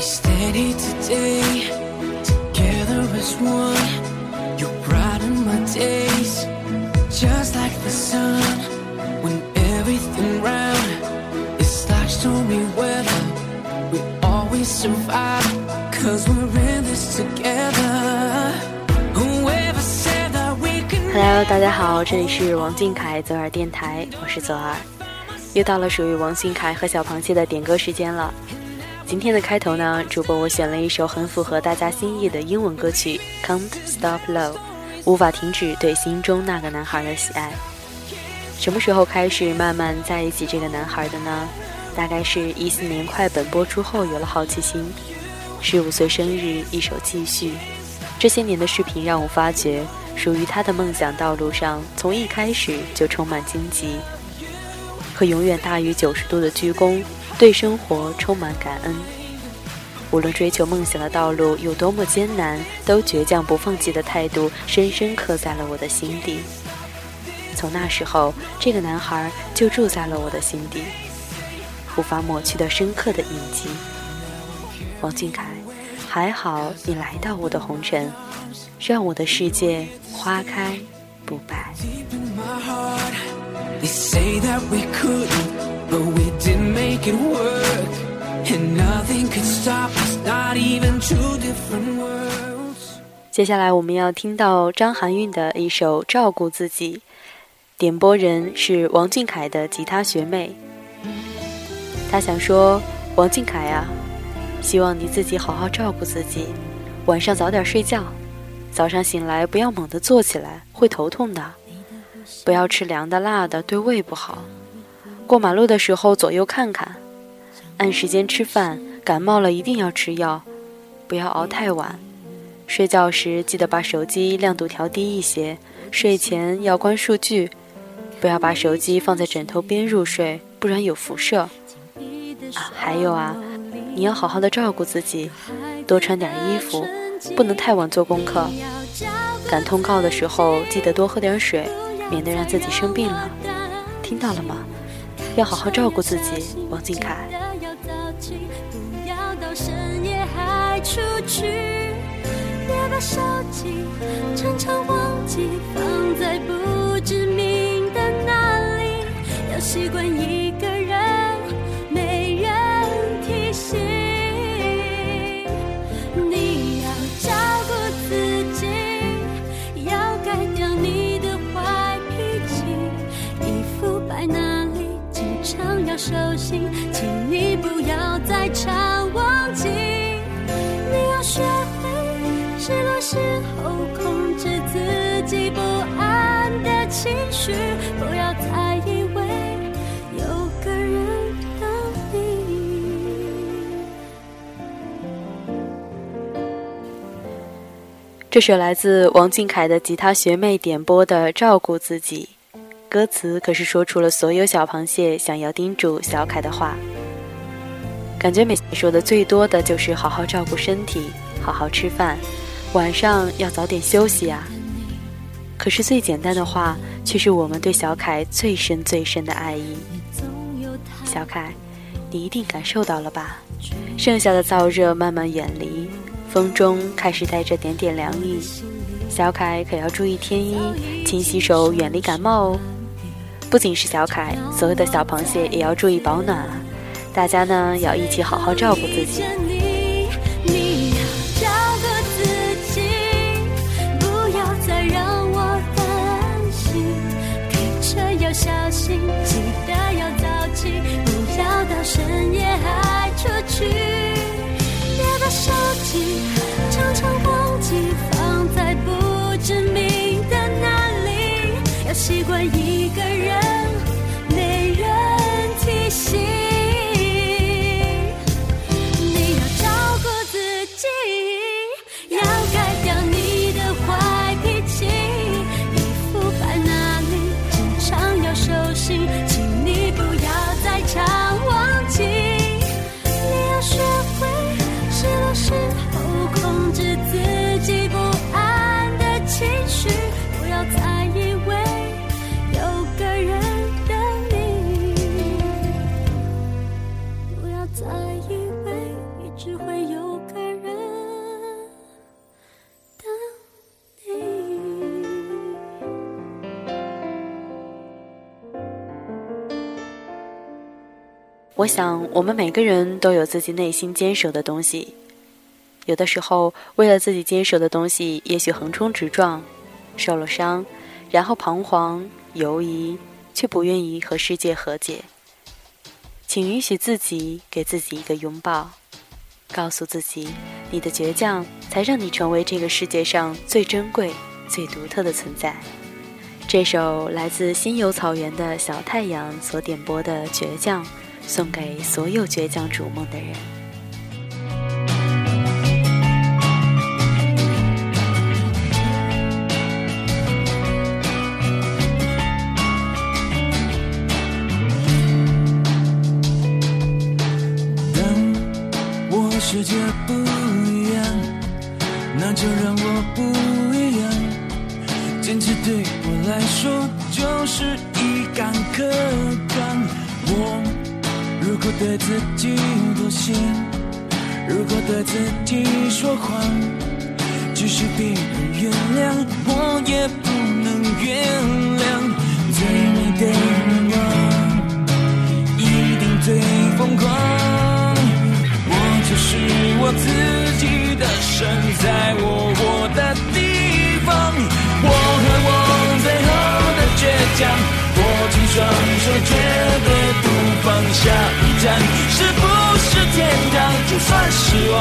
We stand here today, together as one. You brighten my days, just like the sun. When everything round is like stormy weather, we always survive, cause we're in this together. Whoever said that we can Hello，大家好，这里是王俊凯左耳电台，我是左耳，又到了属于王俊凯和小螃蟹的点歌时间了。今天的开头呢，主播我选了一首很符合大家心意的英文歌曲《Can't Stop Love》，无法停止对心中那个男孩的喜爱。什么时候开始慢慢在一起这个男孩的呢？大概是一四年快本播出后有了好奇心，十五岁生日一首继续。这些年的视频让我发觉，属于他的梦想道路上，从一开始就充满荆棘，和永远大于九十度的鞠躬。对生活充满感恩，无论追求梦想的道路有多么艰难，都倔强不放弃的态度深深刻在了我的心底。从那时候，这个男孩就住在了我的心底，无法抹去的深刻的印记。王俊凯，还好你来到我的红尘，让我的世界花开不败。deep in my heart. They say that we couldn't, but we did make it work. And nothing could stop us, not even two different worlds. 接下来我们要听到张含韵的一首《照顾自己》，点播人是王俊凯的吉他学妹。他想说：“王俊凯啊，希望你自己好好照顾自己，晚上早点睡觉，早上醒来不要猛地坐起来，会头痛的。不要吃凉的辣的，对胃不好。过马路的时候左右看看，按时间吃饭，感冒了一定要吃药，不要熬太晚。”睡觉时记得把手机亮度调低一些，睡前要关数据，不要把手机放在枕头边入睡，不然有辐射。啊，还有啊，你要好好的照顾自己，多穿点衣服，不能太晚做功课。赶通告的时候记得多喝点水，免得让自己生病了。听到了吗？要好好照顾自己，王俊凯。不要到深夜还出去。别把手机这首来自王俊凯的吉他学妹点播的《照顾自己》，歌词可是说出了所有小螃蟹想要叮嘱小凯的话。感觉每次说的最多的就是好好照顾身体，好好吃饭，晚上要早点休息啊。可是最简单的话，却是我们对小凯最深最深的爱意。小凯，你一定感受到了吧？剩下的燥热慢慢远离，风中开始带着点点凉意。小凯可要注意添衣，勤洗手，远离感冒哦。不仅是小凯，所有的小螃蟹也要注意保暖啊！大家呢要一起好好照顾自己。记得要早起，不要到深夜还出去。常常忘记放在不知名的那里。要习惯一我想，我们每个人都有自己内心坚守的东西。有的时候，为了自己坚守的东西，也许横冲直撞，受了伤，然后彷徨犹疑，却不愿意和世界和解。请允许自己给自己一个拥抱，告诉自己，你的倔强才让你成为这个世界上最珍贵、最独特的存在。这首来自心有草原的小太阳所点播的《倔强》，送给所有倔强逐梦的人。我世界不一样，那就让我不一样。坚持对我来说就是一杆可干。我如果对自己妥协，如果对自己说谎，即使别人原谅，我也不能原谅。最美的愿望，一定最疯狂。我就是我自己的神，在我活的地方。我和我最后的倔强，握紧双手，绝对不下。一站是不是天堂？就算失望，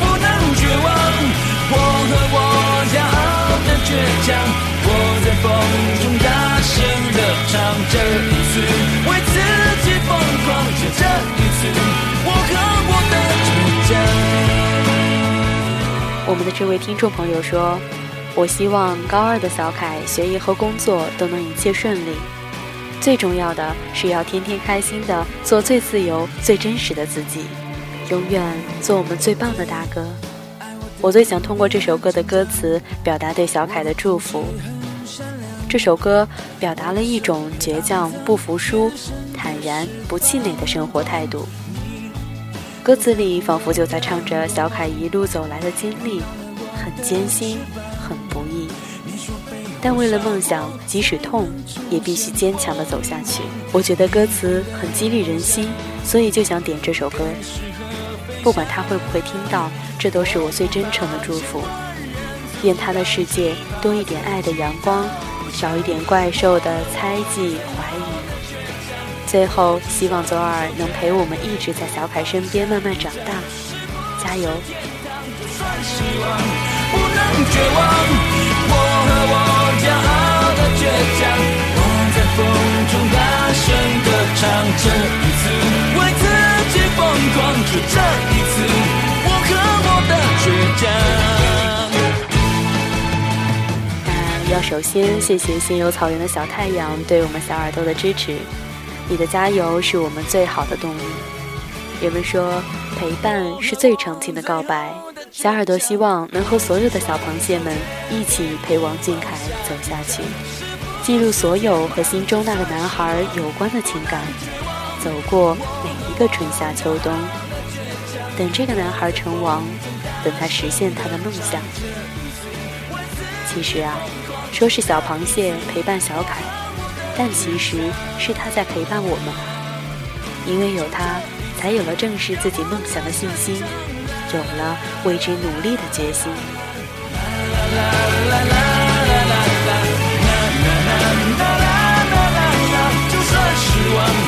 不能绝望。我和我骄傲的倔强，我在风中大声的唱。这一次为自己疯狂，就这一次，我和我的倔强。我们的这位听众朋友说：“我希望高二的小凯学业和工作都能一切顺利，最重要的是要天天开心的做最自由、最真实的自己，永远做我们最棒的大哥。”我最想通过这首歌的歌词表达对小凯的祝福。这首歌表达了一种倔强、不服输、坦然、不气馁的生活态度。歌词里仿佛就在唱着小凯一路走来的经历，很艰辛，但为了梦想，即使痛，也必须坚强地走下去。我觉得歌词很激励人心，所以就想点这首歌。不管他会不会听到，这都是我最真诚的祝福。愿他的世界多一点爱的阳光，少一点怪兽的猜忌怀疑。最后，希望左耳能陪我们一直在小凯身边慢慢长大，加油！骄傲的倔强，我在风中大声歌唱，这一次为自己疯狂，就这一次，我和我的倔强。要首先谢谢心有草原的小太阳对我们小耳朵的支持，你的加油是我们最好的动力。人们说，陪伴是最长情的告白。小耳朵希望能和所有的小螃蟹们一起陪王俊凯走下去，记录所有和心中那个男孩有关的情感，走过每一个春夏秋冬，等这个男孩成王，等他实现他的梦想。其实啊，说是小螃蟹陪伴小凯。但其实是他在陪伴我们，因为有他，才有了正视自己梦想的信心，有了为之努力的决心。失望，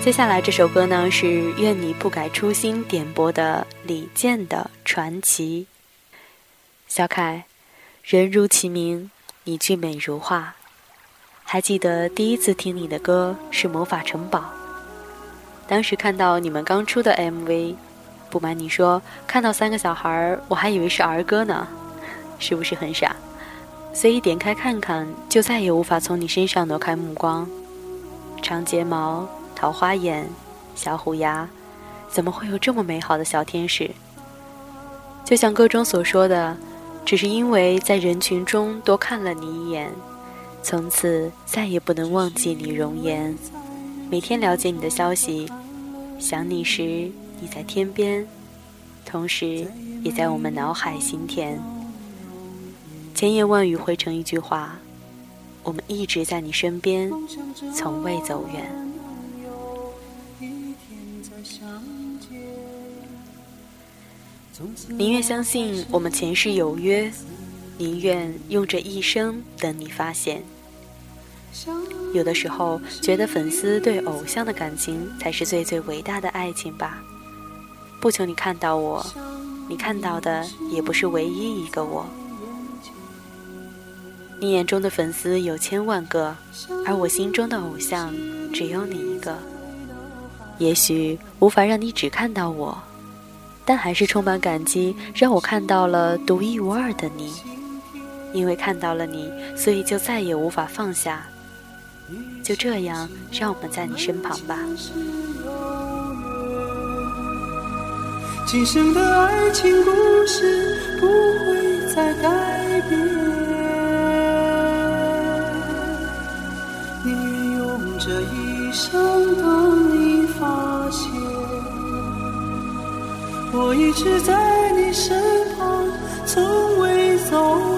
接下来这首歌呢是《愿你不改初心》点播的李健的《传奇》。小凯，人如其名，你俊美如画。还记得第一次听你的歌是《魔法城堡》，当时看到你们刚出的 MV，不瞒你说，看到三个小孩儿我还以为是儿歌呢，是不是很傻？所以点开看看，就再也无法从你身上挪开目光。长睫毛。桃花眼，小虎牙，怎么会有这么美好的小天使？就像歌中所说的，只是因为在人群中多看了你一眼，从此再也不能忘记你容颜，每天了解你的消息，想你时你在天边，同时也在我们脑海心田。千言万语汇成一句话：我们一直在你身边，从未走远。宁愿相信我们前世有约，宁愿用这一生等你发现。有的时候觉得粉丝对偶像的感情才是最最伟大的爱情吧。不求你看到我，你看到的也不是唯一一个我。你眼中的粉丝有千万个，而我心中的偶像只有你一个。也许无法让你只看到我。但还是充满感激，让我看到了独一无二的你。因为看到了你，所以就再也无法放下。就这样，让我们在你身旁吧。今生的爱情故事不会再改变，宁愿用这一生等你发现。我一直在你身旁，从未走。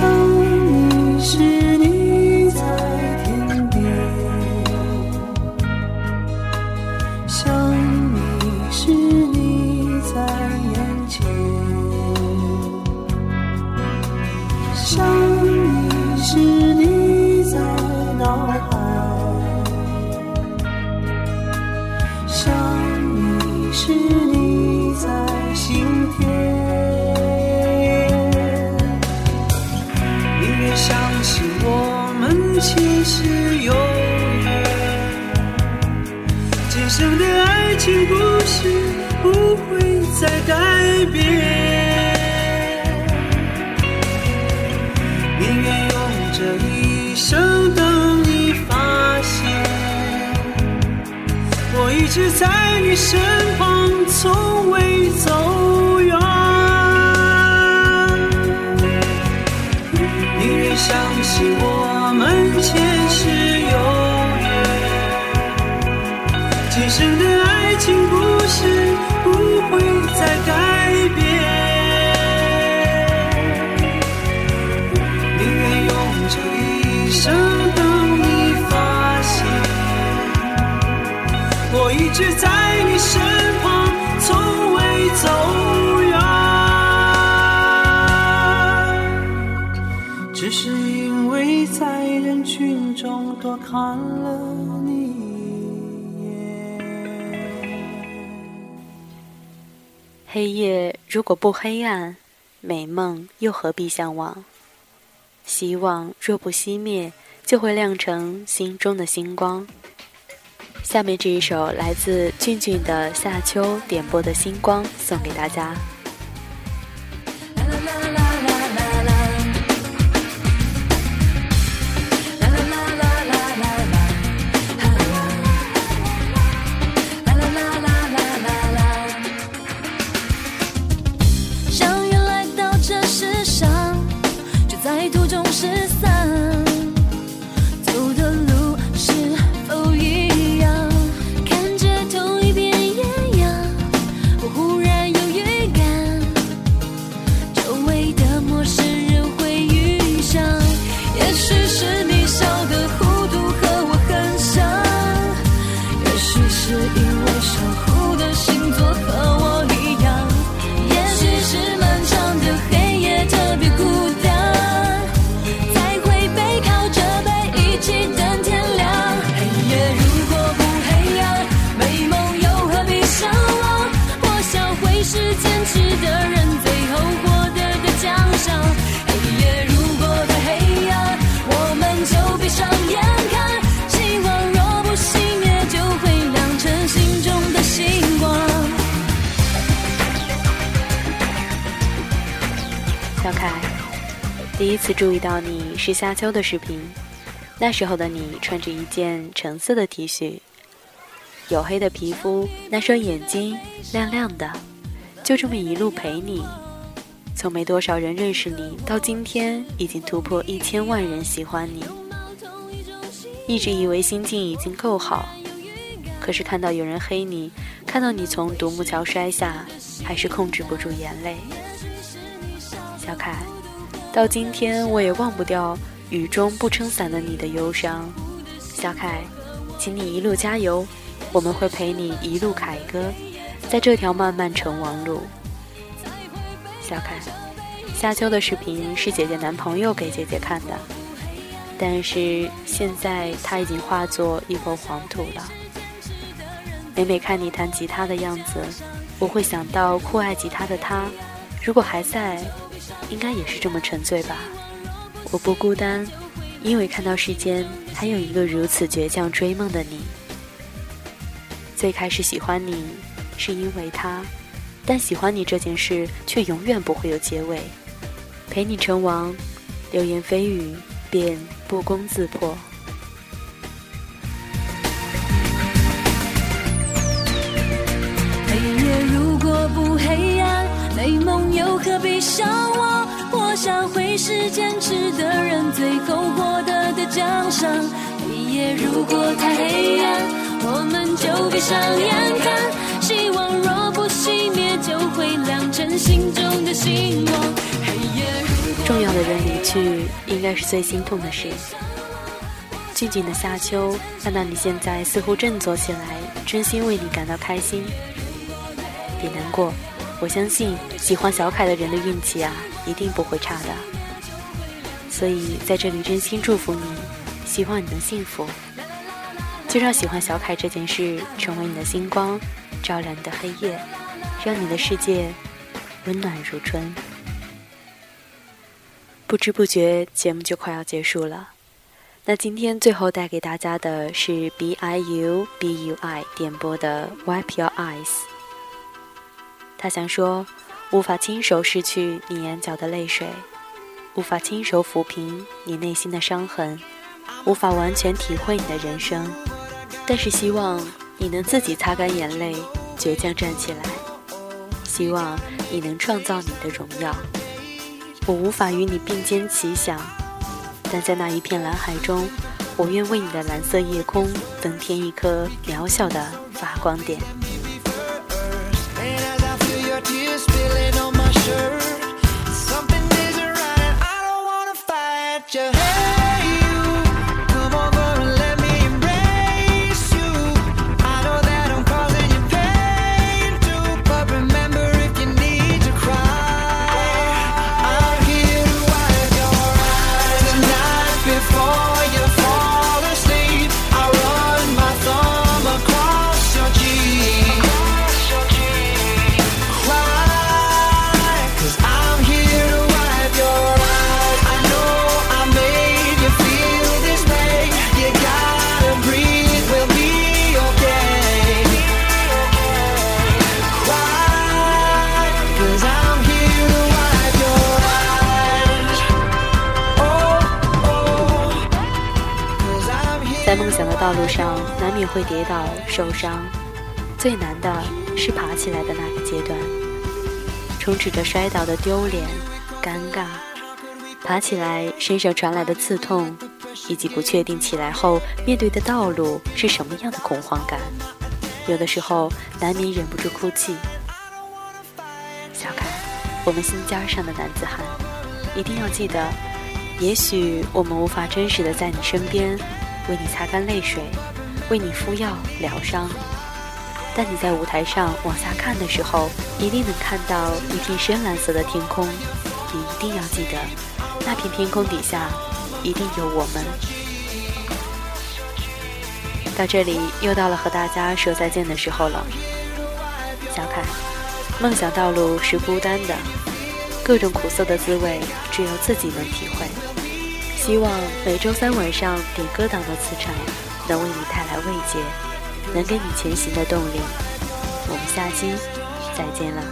风雨是在改变宁愿用这一生等你发现。我一直在你身旁从未走远。宁愿相信我们前世直在你身旁，从未走远，只是因为在人群中多看了你一眼。黑夜如果不黑暗，美梦又何必向往？希望若不熄灭，就会亮成心中的星光。下面这一首来自俊俊的夏秋点播的《星光》，送给大家。忽然有预感。第一次注意到你是夏秋的视频，那时候的你穿着一件橙色的 T 恤，黝黑的皮肤，那双眼睛亮亮的，就这么一路陪你，从没多少人认识你，到今天已经突破一千万人喜欢你。一直以为心境已经够好，可是看到有人黑你，看到你从独木桥摔下，还是控制不住眼泪。小凯。到今天，我也忘不掉雨中不撑伞的你的忧伤，小凯，请你一路加油，我们会陪你一路凯歌，在这条漫漫成王路。小凯，夏秋的视频是姐姐男朋友给姐姐看的，但是现在他已经化作一抔黄土了。每每看你弹吉他的样子，我会想到酷爱吉他的他，如果还在。应该也是这么沉醉吧。我不孤单，因为看到世间还有一个如此倔强追梦的你。最开始喜欢你，是因为他，但喜欢你这件事却永远不会有结尾。陪你成王，流言蜚语便不攻自破。是坚持的人最后获得的奖赏。黑夜如果太黑暗，我们就闭上眼看。希望若不熄灭，就会亮成心中的星光。黑夜如重要的人离去，应该是最心痛的事。静静的夏秋，看到你现在似乎振作起来，真心为你感到开心。别难过，我相信喜欢小凯的人的运气啊。一定不会差的，所以在这里真心祝福你，希望你能幸福。就让喜欢小凯这件事成为你的星光，照亮你的黑夜，让你的世界温暖如春。不知不觉，节目就快要结束了。那今天最后带给大家的是 B I U B U I 点播的《Wipe Your Eyes》。他想说。无法亲手拭去你眼角的泪水，无法亲手抚平你内心的伤痕，无法完全体会你的人生，但是希望你能自己擦干眼泪，倔强站起来。希望你能创造你的荣耀。我无法与你并肩齐享，但在那一片蓝海中，我愿为你的蓝色夜空增添一颗渺小的发光点。上，难免会跌倒受伤，最难的是爬起来的那个阶段，充斥着摔倒的丢脸、尴尬，爬起来身上传来的刺痛，以及不确定起来后面对的道路是什么样的恐慌感，有的时候难免忍不住哭泣。小凯，我们心尖上的男子汉，一定要记得，也许我们无法真实的在你身边，为你擦干泪水，为你敷药疗伤，但你在舞台上往下看的时候，一定能看到一片深蓝色的天空。你一定要记得，那片天空底下，一定有我们。到这里又到了和大家说再见的时候了，小凯。梦想道路是孤单的，各种苦涩的滋味只有自己能体会。希望每周三晚上点歌党的磁场能为你带来慰藉，能给你前行的动力。我们下期再见了。